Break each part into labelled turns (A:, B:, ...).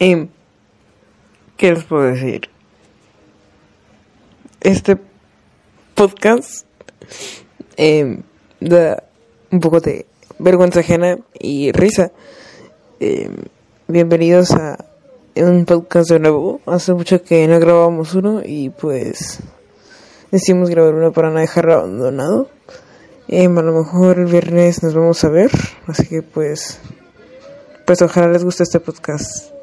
A: Em, ¿Qué les puedo decir? Este podcast em, da un poco de vergüenza ajena y risa. Em, bienvenidos a un podcast de nuevo. Hace mucho que no grabamos uno y pues decidimos grabar uno para no dejarlo abandonado. A lo mejor el viernes nos vamos a ver, así que pues, pues ojalá les guste este podcast.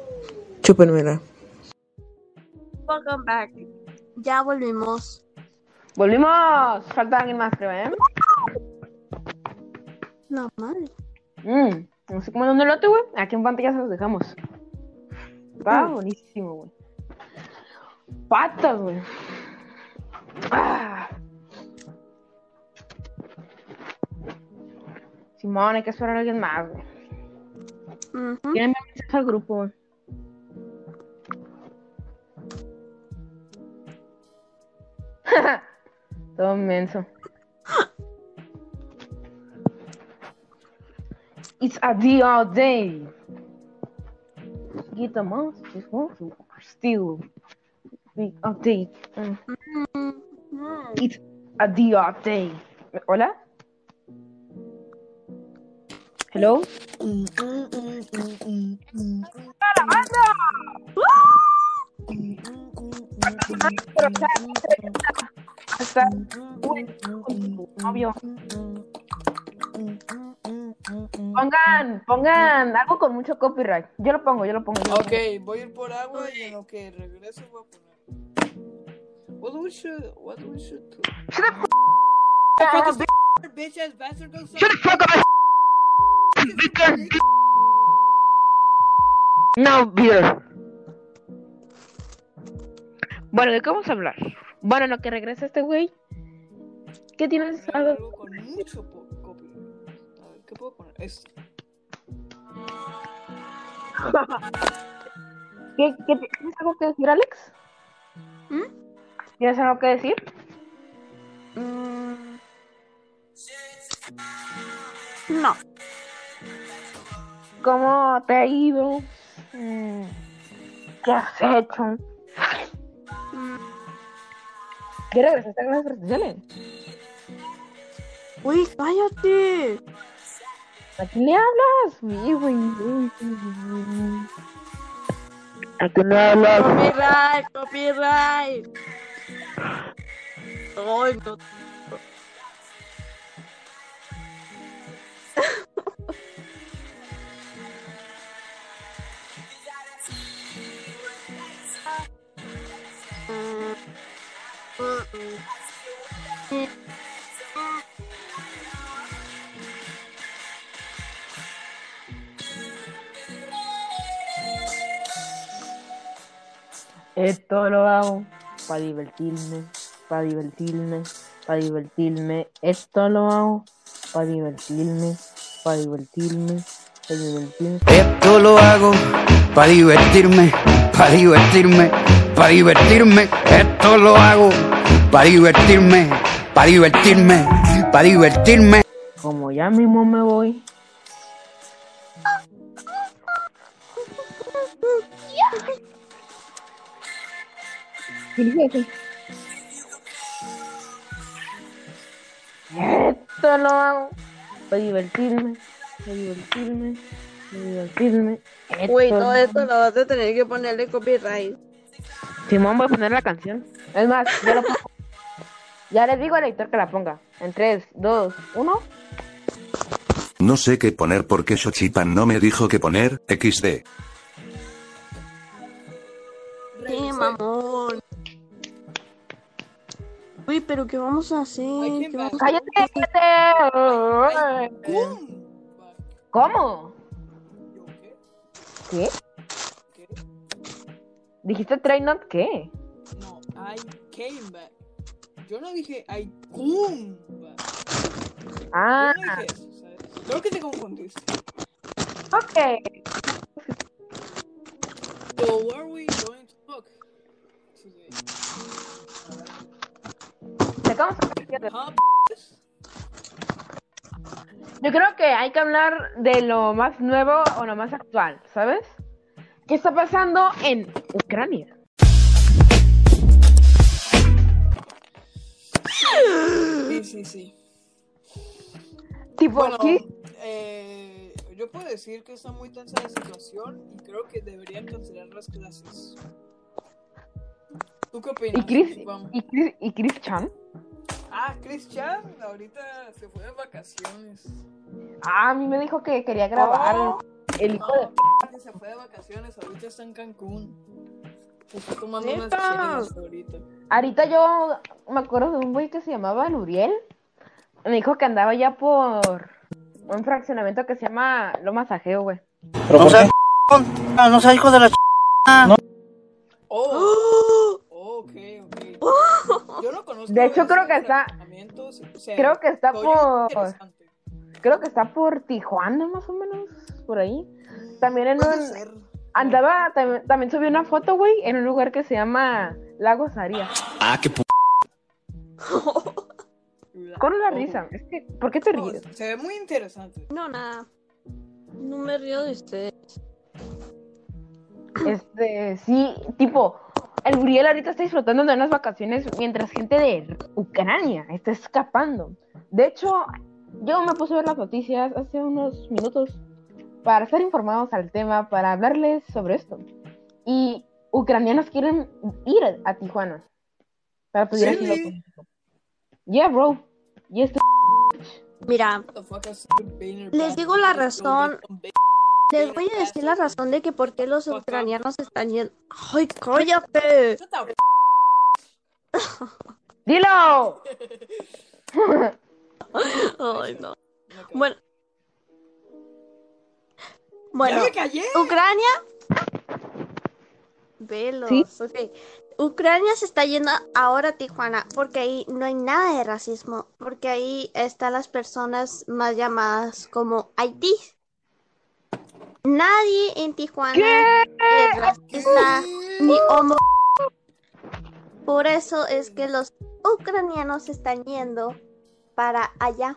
A: Chúpenmela.
B: Welcome back. Ya volvimos.
C: Volvimos. Falta alguien más, creo, ¿eh?
B: No, madre.
C: Mmm. No sé cómo dónde el otro, güey. Aquí en pantalla se los dejamos. Está
B: Mm.
C: buenísimo, güey. Patas, güey. Ah. Simón, hay que esperar a alguien más, güey.
B: Ujú.
C: Tienen mensaje al grupo, güey. Todo menso. It's a day all day. Get the monsters, to still. Big update. Mm.
B: Mm.
C: It's a day all day. Hola? Hello? Novio. Pongan, pongan algo con mucho copyright. Yo lo pongo, yo lo pongo. yo lo
D: Ok, voy a ir por agua y en lo que regreso voy a poner. What do we should? What do we should do?
C: pongo.
D: Bitch ass bastard goes
C: No, beer. Bueno, ¿de qué vamos a hablar? Bueno, en lo que regresa este güey. ¿Qué tienes? algo?
D: algo con mucho copyright. A ver, ¿qué puedo poner? Esto.
C: ¿Qué, qué, ¿Tienes algo que decir, Alex?
B: ¿Mm?
C: ¿Tienes algo que decir?
B: Mm. No.
C: ¿Cómo te ha ido? Mm, ¿Qué has hecho?
B: Mm.
C: ¿Qué regresaste a clases presenciales?
B: Uy, cállate.
C: ¿A quién le hablas? Sí, güey. Uy, sí, sí. ¿A quién le hablas?
B: Copyright, copyright. Ay, no. Mm. Mm, mm.
C: Esto lo hago para divertirme, para divertirme, para divertirme. Esto lo hago para divertirme, para divertirme, para divertirme.
E: Esto lo hago para divertirme, para divertirme, para divertirme. Esto lo hago para divertirme, para divertirme, para divertirme.
C: Como ya mismo me voy. ¿Qué? Esto lo hago para divertirme, para divertirme, para divertirme. Esto
B: Uy, todo esto lo vas a tener que ponerle copyright.
C: Simón, voy a poner la canción. Es más, ya lo pongo. Ya les digo al editor que la ponga. En 3, 2, 1.
F: No sé qué poner porque Shochipan no me dijo qué poner, XD.
B: Sí, mamón. Uy, pero ¿qué vamos a hacer?
D: Ay,
B: ¿Qué vamos a-
C: ¡Cállate! ¿Cómo?
D: ¿Yo qué?
C: ¿Qué?
D: ¿Qué?
C: ¿Dijiste try not qué?
D: No, I came back. Yo no dije I come back.
C: Ah,
D: Yo no dije eso, ¿sabes? Creo que te confundiste.
C: ok.
D: So, what are we
C: Yo creo que hay que hablar de lo más nuevo o lo más actual, ¿sabes? ¿Qué está pasando en Ucrania?
D: Sí, sí, sí.
C: Tipo,
D: Bueno,
C: ¿qué?
D: eh, yo puedo decir que está muy tensa la situación y creo que deberían cancelar las clases. ¿Tú qué opinas?
C: ¿Y Chris,
D: Vamos.
C: y Chris, y Chris Chan?
D: Ah, Chris Chan ahorita se fue de vacaciones.
C: Ah, a mí me dijo que quería grabar
D: Oh,
C: el hijo
D: no,
C: de...
D: que se fue de vacaciones, ahorita está en Cancún. Se está tomando unas chelas ahorita.
C: Ahorita yo me acuerdo de un güey que se llamaba Nuriel. Me dijo que andaba ya por un fraccionamiento que se llama Lo Masajeo, güey.
G: No seas c*****, no seas hijo de la ch...
D: Oh, oh, ok, ok. Yo no conozco.
C: De hecho, creo que está-
D: fraccionamiento, o sea,
C: Creo que está por... Creo que está por Tijuana, más o menos, por ahí. También en un...
D: ser.
C: Andaba, también, también subí una foto, güey, en un lugar que se llama Lagos Arias.
G: Ah, qué p...
C: Con la risa. Es que, ¿por qué te
D: oh,
C: ríes?
D: se ve muy interesante.
B: No, nada. No me río de ustedes.
C: Este, sí, tipo, el Uriel ahorita está disfrutando de unas vacaciones mientras gente de Ucrania está escapando. De hecho, yo me puse a ver las noticias hace unos minutos para estar informados al tema, para hablarles sobre esto. Y ucranianos quieren ir a Tijuana para pedir asilo
D: Really?
C: político. Yeah, bro. Y esto
B: Mira, Les digo la razón. Les voy a decir la razón de que por qué los ucranianos están yendo. ¡Ay, cállate!
C: ¡Dilo!
B: Ay, no. Bueno. Bueno,
D: ¡Ya me callé!
B: Ucrania. Velos.
C: ¿Sí?
B: ok. Ucrania se está yendo ahora a Tijuana porque ahí no hay nada de racismo. Porque ahí están las personas más llamadas como Haití. Nadie en Tijuana es racista ni homo. Por eso es que los ucranianos están yendo para allá,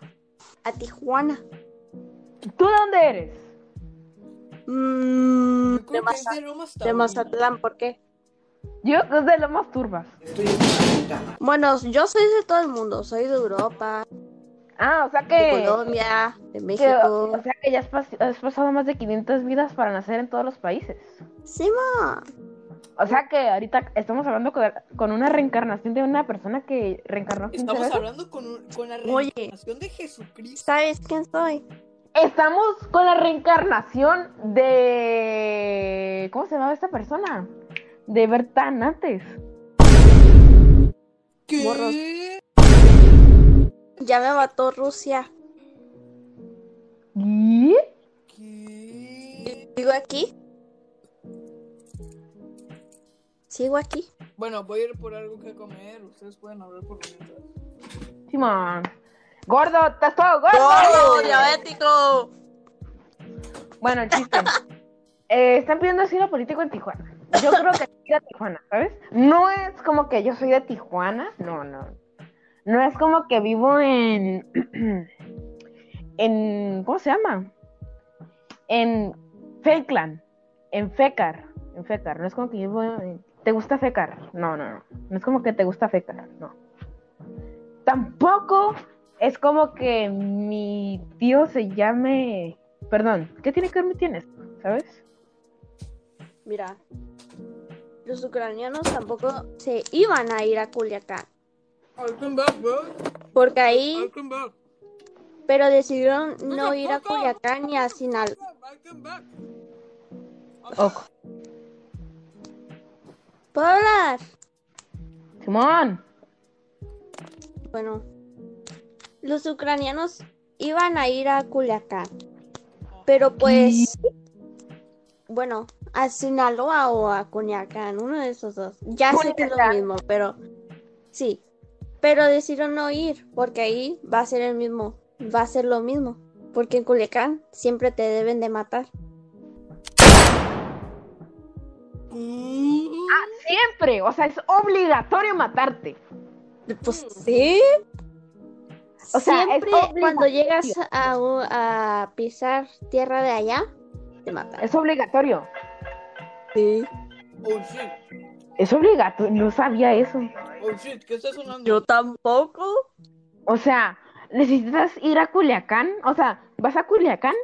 B: a Tijuana.
C: ¿Tú de dónde eres?
B: Mm, de, Maza-. Mazatlán, ¿por qué?
C: Yo soy de Lomas Turbas.
B: Bueno, yo soy de todo el mundo, soy de Europa,
C: Ah, o sea
B: de
C: que...
B: Colombia, de
C: que-
B: México.
C: o sea que ya has, pas- has pasado más de 500 vidas para nacer en todos los países.
B: Sí, ma.
C: O sea que ahorita estamos hablando con, con una reencarnación de una persona que reencarnó 15
D: Estamos
C: veces.
D: hablando con, un- con la
B: Oye.
D: reencarnación de Jesucristo.
B: ¿Sabes quién soy?
C: Estamos con la reencarnación de... ¿Cómo se llamaba esta persona? De Bertan antes.
D: ¿Qué?
B: Ya me mató Rusia.
C: ¿Y?
D: ¿Qué?
B: ¿Sigo aquí? ¿Sigo aquí?
D: Bueno, voy a ir por algo que comer. Ustedes pueden hablar por mientras.
C: Simón. Gordo, estás todo gordo.
B: ¡Gordo, diabético!
C: Bueno, el chiste. Eh, están pidiendo asilo político en Tijuana. Yo creo que ir a Tijuana, ¿sabes? No es como que yo soy de Tijuana, no, no. No es como que vivo en. en. ¿Cómo se llama? En Feklan, en Fecar, en Fecar. No es como que vivo en- ¿Te gusta Fecar? No, no, no. No es como que te gusta Fecar, no. Tampoco es como que mi tío se llame. Perdón, ¿qué tiene que ver mi tío en esto? ¿Sabes?
B: Mira, los ucranianos tampoco se iban a ir a Culiacán. Porque ahí, pero decidieron no ir a Culiacán ni a Sinaloa.
C: Ojo.
B: ¿Puedo hablar?
C: Simón.
B: Bueno, los ucranianos iban a ir a Culiacán, pero pues, bueno, a Sinaloa o a Culiacán, uno de esos dos. Ya sé que es lo mismo, pero sí, pero decidieron no ir porque ahí va a ser el mismo, va a ser lo mismo, porque en Culiacán siempre te deben de matar.
C: Siempre. O sea, es obligatorio matarte.
B: Pues sí.
C: O sea,
B: siempre cuando llegas a, pisar tierra de allá, te matan.
C: Es obligatorio.
B: Sí.
D: Oh shit.
C: Es obligatorio, no sabía eso.
D: Oh shit, ¿qué está sonando?
B: Yo tampoco.
C: O sea, necesitas ir a Culiacán, o sea, vas a Culiacán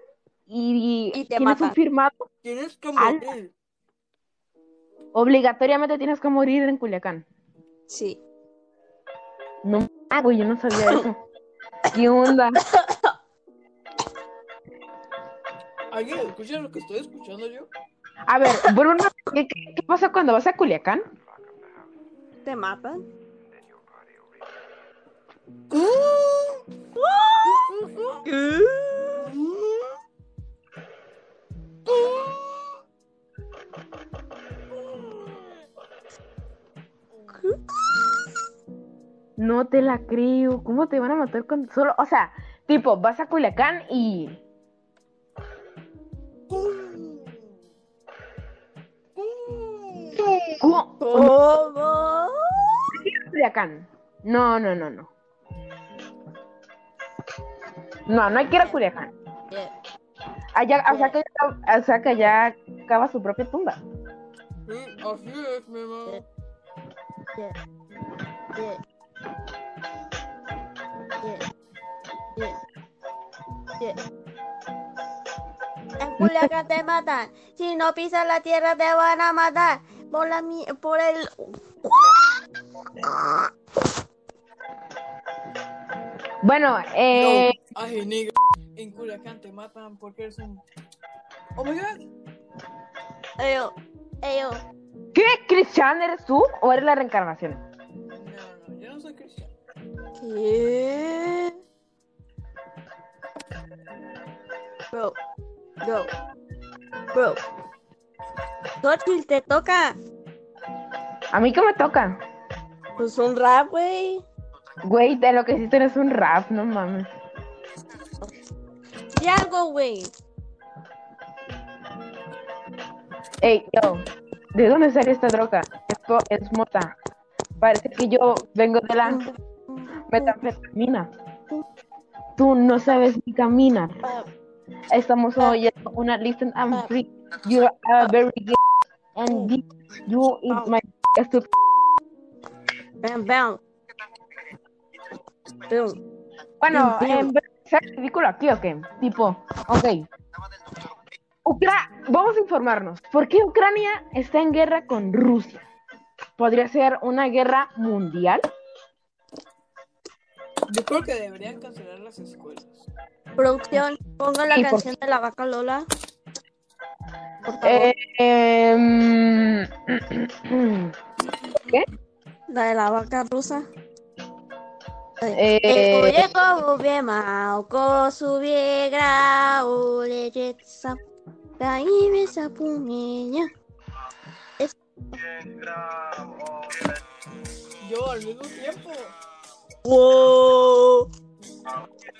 C: y,
B: Y te
C: tienes un firmado,
D: Tienes que
C: Al-
D: morir.
C: obligatoriamente tienes que morir en Culiacán.
B: Sí.
C: No, ah, güey, yo no sabía eso. ¿Qué onda?
D: ¿Alguien escucha lo que estoy escuchando yo?
C: A ver, Bruno, ¿qué, qué- qué pasa cuando vas a Culiacán?
B: ¿Te matan?
C: No te la creo. ¿Cómo te van a matar con solo, o sea, tipo, vas a Culiacán y ¿Cómo?
B: ¿Cómo?
C: Culiacán. No, no, no, no. No, no hay que ir a Culiacán. Allá, o sea que, o sea que allá cava su propia tumba.
D: Sí, así es, mi.
B: En Culiacán te matan. Si no pisas la tierra te van a matar. Por la mi- por el
C: Bueno, eh,
D: No, ay, nigga. En Culiacán te matan porque eres un. Oh my god.
B: Eyo, eyo.
C: ¿qué cristiano eres tú o eres la reencarnación?
D: No, no, yo no soy cristiano.
B: ¿Qué? Bro, bro, bro. Xochitl, te toca.
C: A mí qué me toca.
B: Pues un rap, güey.
C: Güey, de lo que hiciste eres un rap, no mames.
B: Di algo, güey.
C: Ey, yo, ¿de dónde sale esta droga? Esto es mota. Parece que yo vengo de la metanfetamina. Tú no sabes ni caminar. Estamos oyendo una listen I'm free. You are very gay. And this- you is my stupid.
B: Bam, bam. Boom.
C: Bueno, de ser ridículo aquí, ¿o qué? Tipo, ok. Ucra- Vamos a informarnos. ¿Por qué Ucrania está en guerra con Rusia? ¿Podría ser una guerra mundial?
D: Yo creo que deberían cancelar las escuelas.
B: Producción, ponga la
C: por-
B: canción de la vaca Lola. Por favor.
C: Eh, em,
B: La de la vaca rusa.
C: Eh,
B: pumeña.
D: Yo al mismo tiempo.
B: Wow.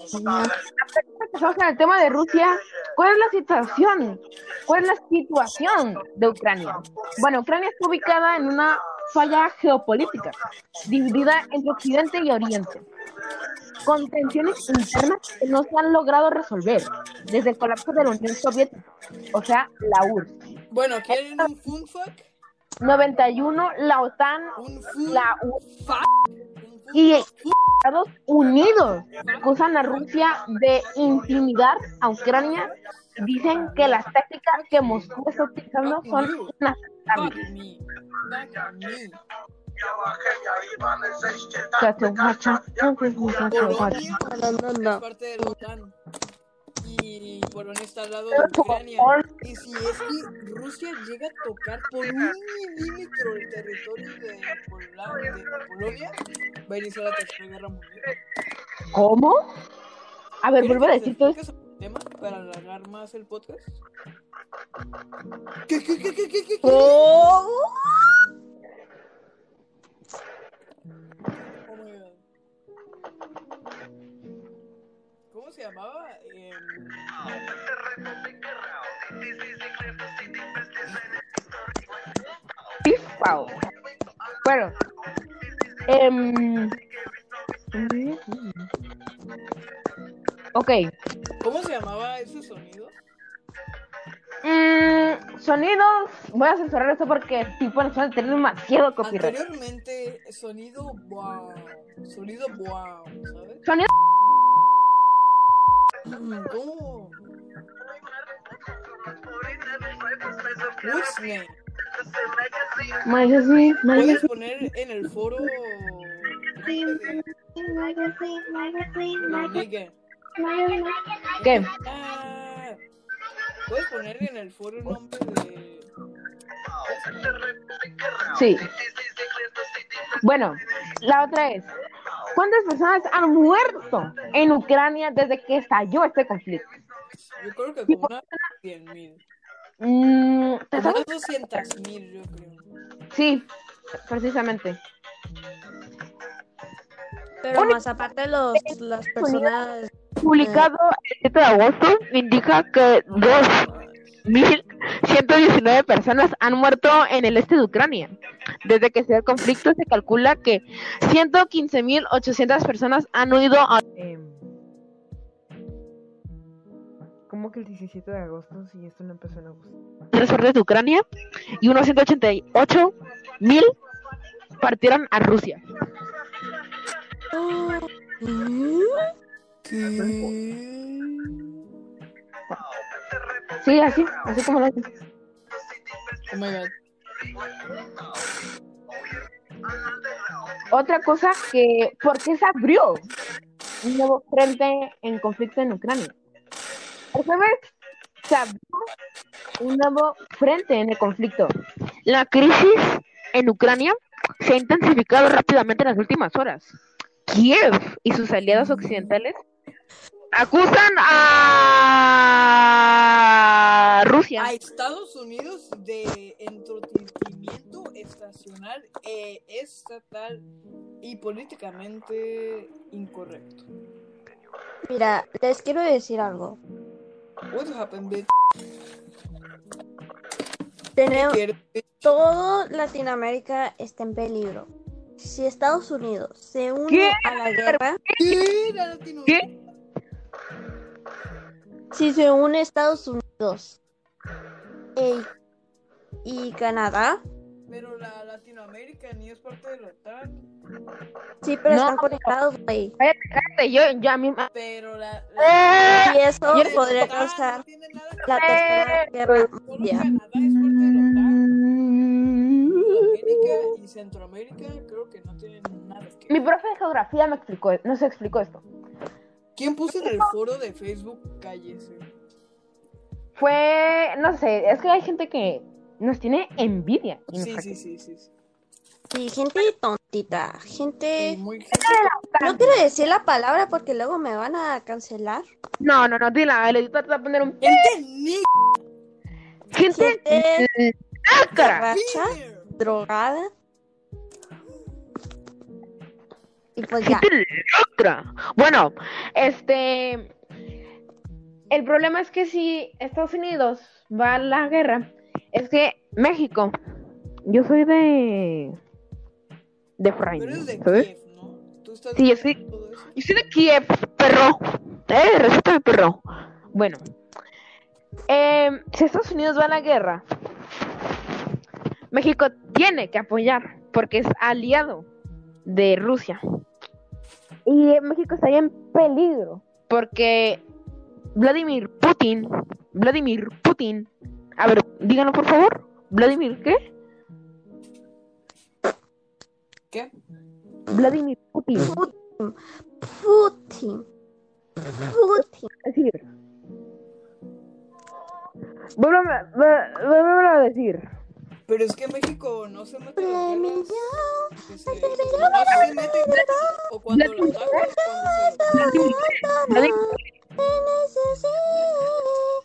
C: empezamos con el tema de Rusia. ¿Cuál es la situación? ¿Cuál es la situación de Ucrania? Bueno, Ucrania está ubicada en una falla geopolítica, dividida entre Occidente y Oriente, con tensiones internas que no se han logrado resolver desde el colapso de la Unión Soviética, o sea, la URSS.
D: Bueno, ¿quieren un fun fact?
C: 91, la OTAN,
D: Un
C: la URSS y Estados Unidos acusan a Rusia de intimidar a Ucrania. Dicen que las tácticas que Moscú está utilizando son inaceptables.
B: No.
D: Y Polonia está al lado de Ucrania. Y si es que Rusia llega a tocar por un milímetro el territorio de, Pola- de Polonia, va a iniciar la Tercera Guerra Mundial.
C: ¿Cómo? A ver,
D: ¿Quieres
C: vuelve a decir todo
D: tema para alargar más el podcast? ¿Qué, qué, qué, qué, qué, qué?
B: Oh.
D: Llamaba? Em,
C: Wow. Bueno. em, ok.
D: ¿Cómo se llamaba ese sonido?
C: Mm, sonidos. Voy a censurar esto porque tipo de sonido tiene demasiado copyright.
D: Anteriormente, sonido wow. Sonido wow, ¿sabes?
C: Sonido. Más
D: Puedes poner en el foro.
C: ¿Qué?
D: Ah, Puedes poner en el foro el nombre de.
C: Sí. Bueno, la otra es. ¿Cuántas personas han muerto en Ucrania desde que estalló este conflicto?
D: Yo creo que como unas 100 mil.
C: Mm, ¿te sabes?
D: unas 200 mil, yo creo.
C: Sí, precisamente.
B: Pero más aparte los, las personas...
C: Publicado el 7 de agosto indica que 2.119 personas han muerto en el este de Ucrania. Desde que se dio el conflicto se calcula que 115.800 personas han huido a...
A: Em, ¿Cómo que el 17 de agosto si esto no empezó en agosto?
C: tres partes de Ucrania y unos 188.000 partieron a Rusia. Sí, así, así como lo hacen.
D: Oh my god.
C: Otra cosa que, ¿por qué se abrió un nuevo frente en conflicto en Ucrania? Esta vez se abrió un nuevo frente en el conflicto. La crisis en Ucrania se ha intensificado rápidamente en las últimas horas. Kiev y sus aliados occidentales acusan a Rusia
D: A Estados Unidos de entorpecimiento estacional, e estatal y políticamente incorrecto.
B: Mira, les quiero decir algo.
D: What happened, bitch?
B: Tenemos, todo Latinoamérica está en peligro. Si Estados Unidos se une
C: ¿Qué?
B: a la guerra, si se une Estados Unidos e- y Canadá,
D: Pero la Latinoamérica ni es parte de la OTAN.
B: sí, pero
C: No.
B: están conectados, güey.
C: Cállate, cállate, yo, yo a mí
D: Pero la. la-
B: Y eso
D: la
B: podría
D: OTAN
B: causar
D: no tiene nada que
B: la tercera guerra
D: Solo
B: mundial.
D: Canadá es parte de la OTAN. América y Centroamérica creo que no tienen nada que
C: Mi
D: ver.
C: profe de geografía me explicó, no se explicó esto.
D: ¿Quién puso en el foro de Facebook cállese?
C: Fue, no sé, es que hay gente que nos tiene envidia. y nos
D: Sí, sí, sí, sí. sí.
B: Sí, gente tontita, gente...
D: muy
B: No quiero decir la palabra porque luego me van a cancelar.
C: No, no, no, dila, el editor te va a poner un...
D: Gente ni
C: Gente...
B: Drogada. Y pues ya.
C: Bueno, este... El problema es que si Estados Unidos va a la guerra, es que México, yo soy de... De
D: Pero de
C: ¿sabes?
D: Kiev, ¿no? Tú estás
C: Sí, yo soy-. Yo soy de Kiev, perro. Eh, respétame, perro. Bueno. em, si Estados Unidos va a la guerra, México tiene que apoyar porque es aliado de Rusia. Y eh, México estaría en peligro porque Vladimir Putin, Vladimir Putin, a ver, díganlo por favor. Vladimir, ¿qué?
D: ¿Qué?
C: Vladimir Putin.
B: Putin. Putin. Putin.
C: Es decir, vuélveme vuélveme- vuélveme a decir.
D: Pero es que México no se mete en las
B: Premio.
D: guerras que se, nomás se mete o cuando lo atacan o cuando se lo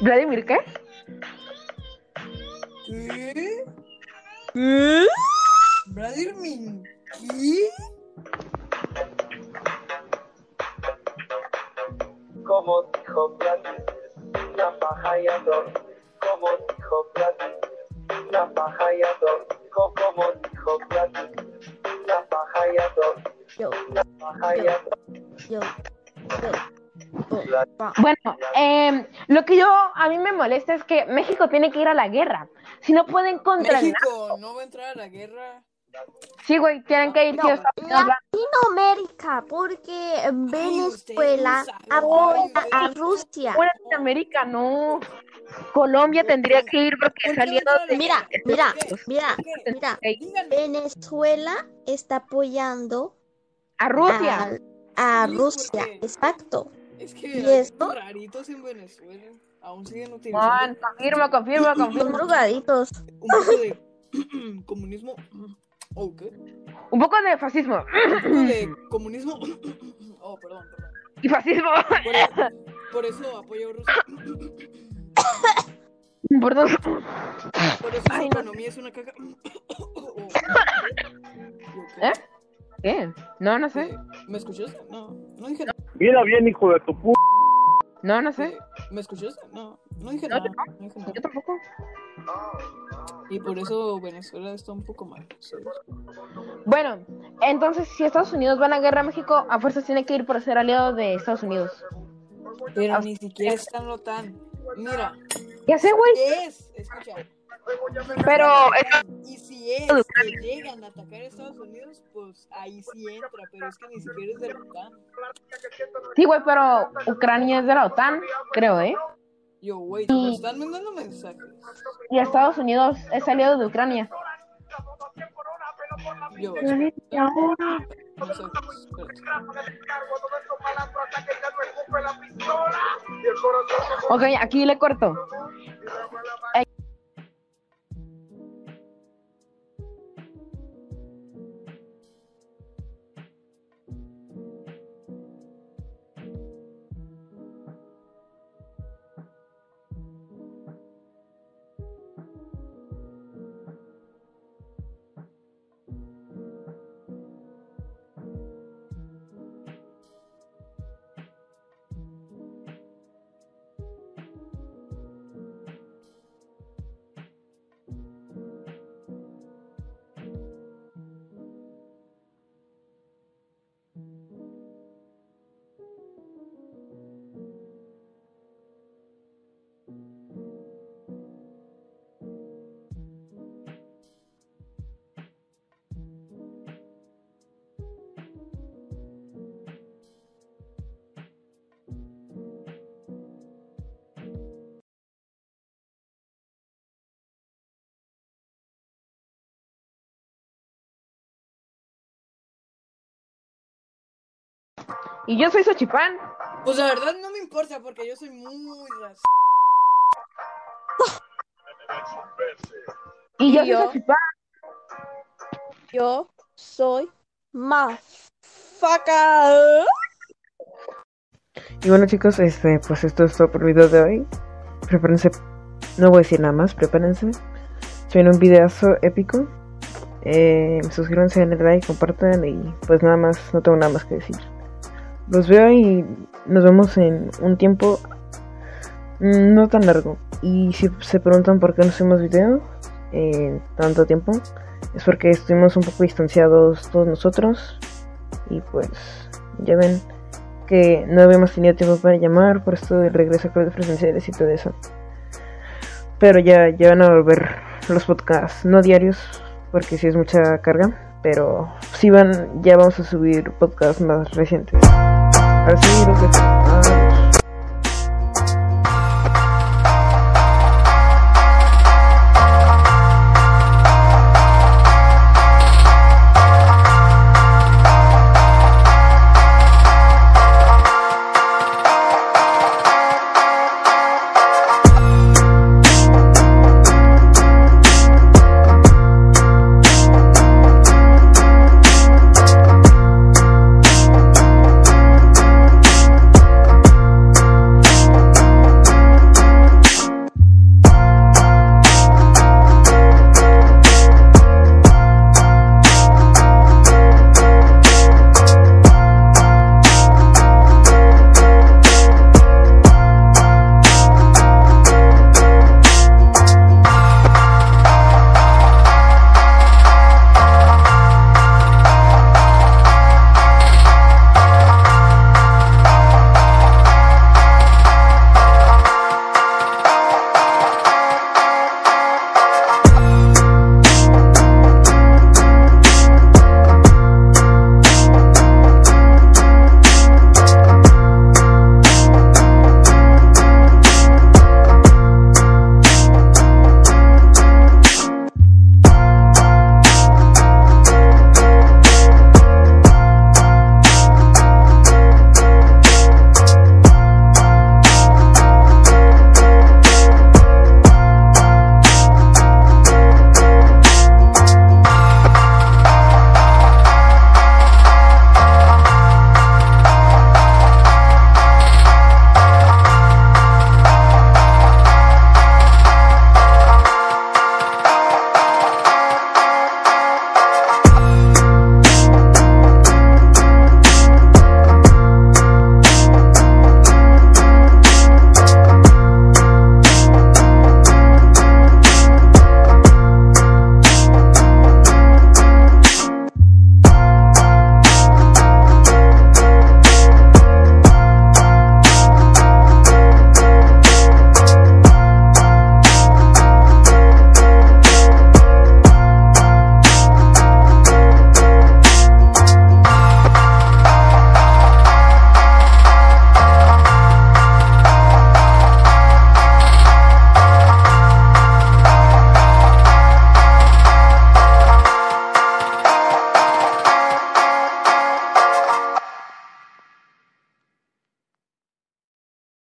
C: Vladimir- ¿qué?
D: ¿Qué?
B: ¿Qué?
D: Vladimir, ¿qué?
H: Como dijo Vladimir, la paja y ador. Como dijo Vladimir, la paja y ador. Co- Como dijo Vladimir,
B: Yo,
H: La paja y ador.
B: yo.
C: Bueno, eh, lo que yo a mí me molesta es que México tiene que ir a la guerra. Si no pueden contra el
D: México no va a entrar a la guerra.
C: Sí, güey, tienen que ir.
B: No, Latinoamérica, porque Venezuela apoya a Rusia.
C: Fuera de América, no. Colombia tendría que ir porque
D: ¿Por qué
C: salieron
D: no entra
C: de...
B: Mira, mira, mira, mira. Venezuela está apoyando
C: a Rusia.
B: a, Rusia, exacto.
D: Es que
B: ¿Y esto?
D: raritos en Venezuela. Aún siguen utilizando
C: Juan, confirma, confirma,
B: Son
C: confirma.
B: drogaditos.
D: un poco de comunismo. ¿O qué?
C: Un poco de fascismo.
D: Un poco de comunismo. Oh, perdón, perdón.
C: Y fascismo.
D: Por, por eso apoyo a Rusia.
C: Perdón.
D: Por eso
C: Ay,
D: su
C: no.
D: economía es una caca. Oh, ¿yo qué?
C: ¿Eh? ¿Qué? No, no sé.
D: Eh, ¿Me escuchaste? No, no dije nada.
I: Mira bien, hijo de tu puta.
C: No, no sé.
D: Eh, ¿Me escuchaste? No, no dije
C: No,
D: nada. no dije nada.
C: Yo tampoco.
D: Y por eso Venezuela está un poco mal. ¿sí?
C: Bueno, entonces si Estados Unidos va a la guerra a México, a fuerzas tiene que ir por ser aliado de Estados Unidos.
D: Pero ni siquiera está en la OTAN. Mira,
C: Ya sé, güey.
D: es, escucha.
C: Pero
D: Y si es que llegan a atacar a Estados Unidos, pues ahí sí entra, pero es que ni siquiera es de la OTAN.
C: Sí, güey, pero Ucrania es de la OTAN, creo, ¿eh?
D: Yo, güey, me están mandando mensajes.
C: Y Estados Unidos es aliado de Ucrania.
D: Yo.
C: Ok, aquí le corto. Y yo soy Xochipán.
D: Pues la verdad no me importa porque yo soy muy racista.
C: Y yo
B: Y yo.
C: soy Xochipán.
B: Yo soy más faca.
A: Y bueno chicos, este, pues esto es todo por el video de hoy. Prepárense, no voy a decir nada más, prepárense. Se viene un videazo épico. Eh, suscríbanse, denle like, compartan y pues nada más, no tengo nada más que decir. Los veo y nos vemos en un tiempo mm, no tan largo. Y si se preguntan por qué no hacemos video en tanto tiempo, es porque estuvimos un poco distanciados todos nosotros. Y pues ya ven que no habíamos tenido tiempo para llamar por esto del regreso a clases presenciales y todo eso. Pero ya, ya van a volver los podcasts, no diarios, porque sí es mucha carga, pero sí van, ya vamos a subir podcasts más recientes. Así los dejo.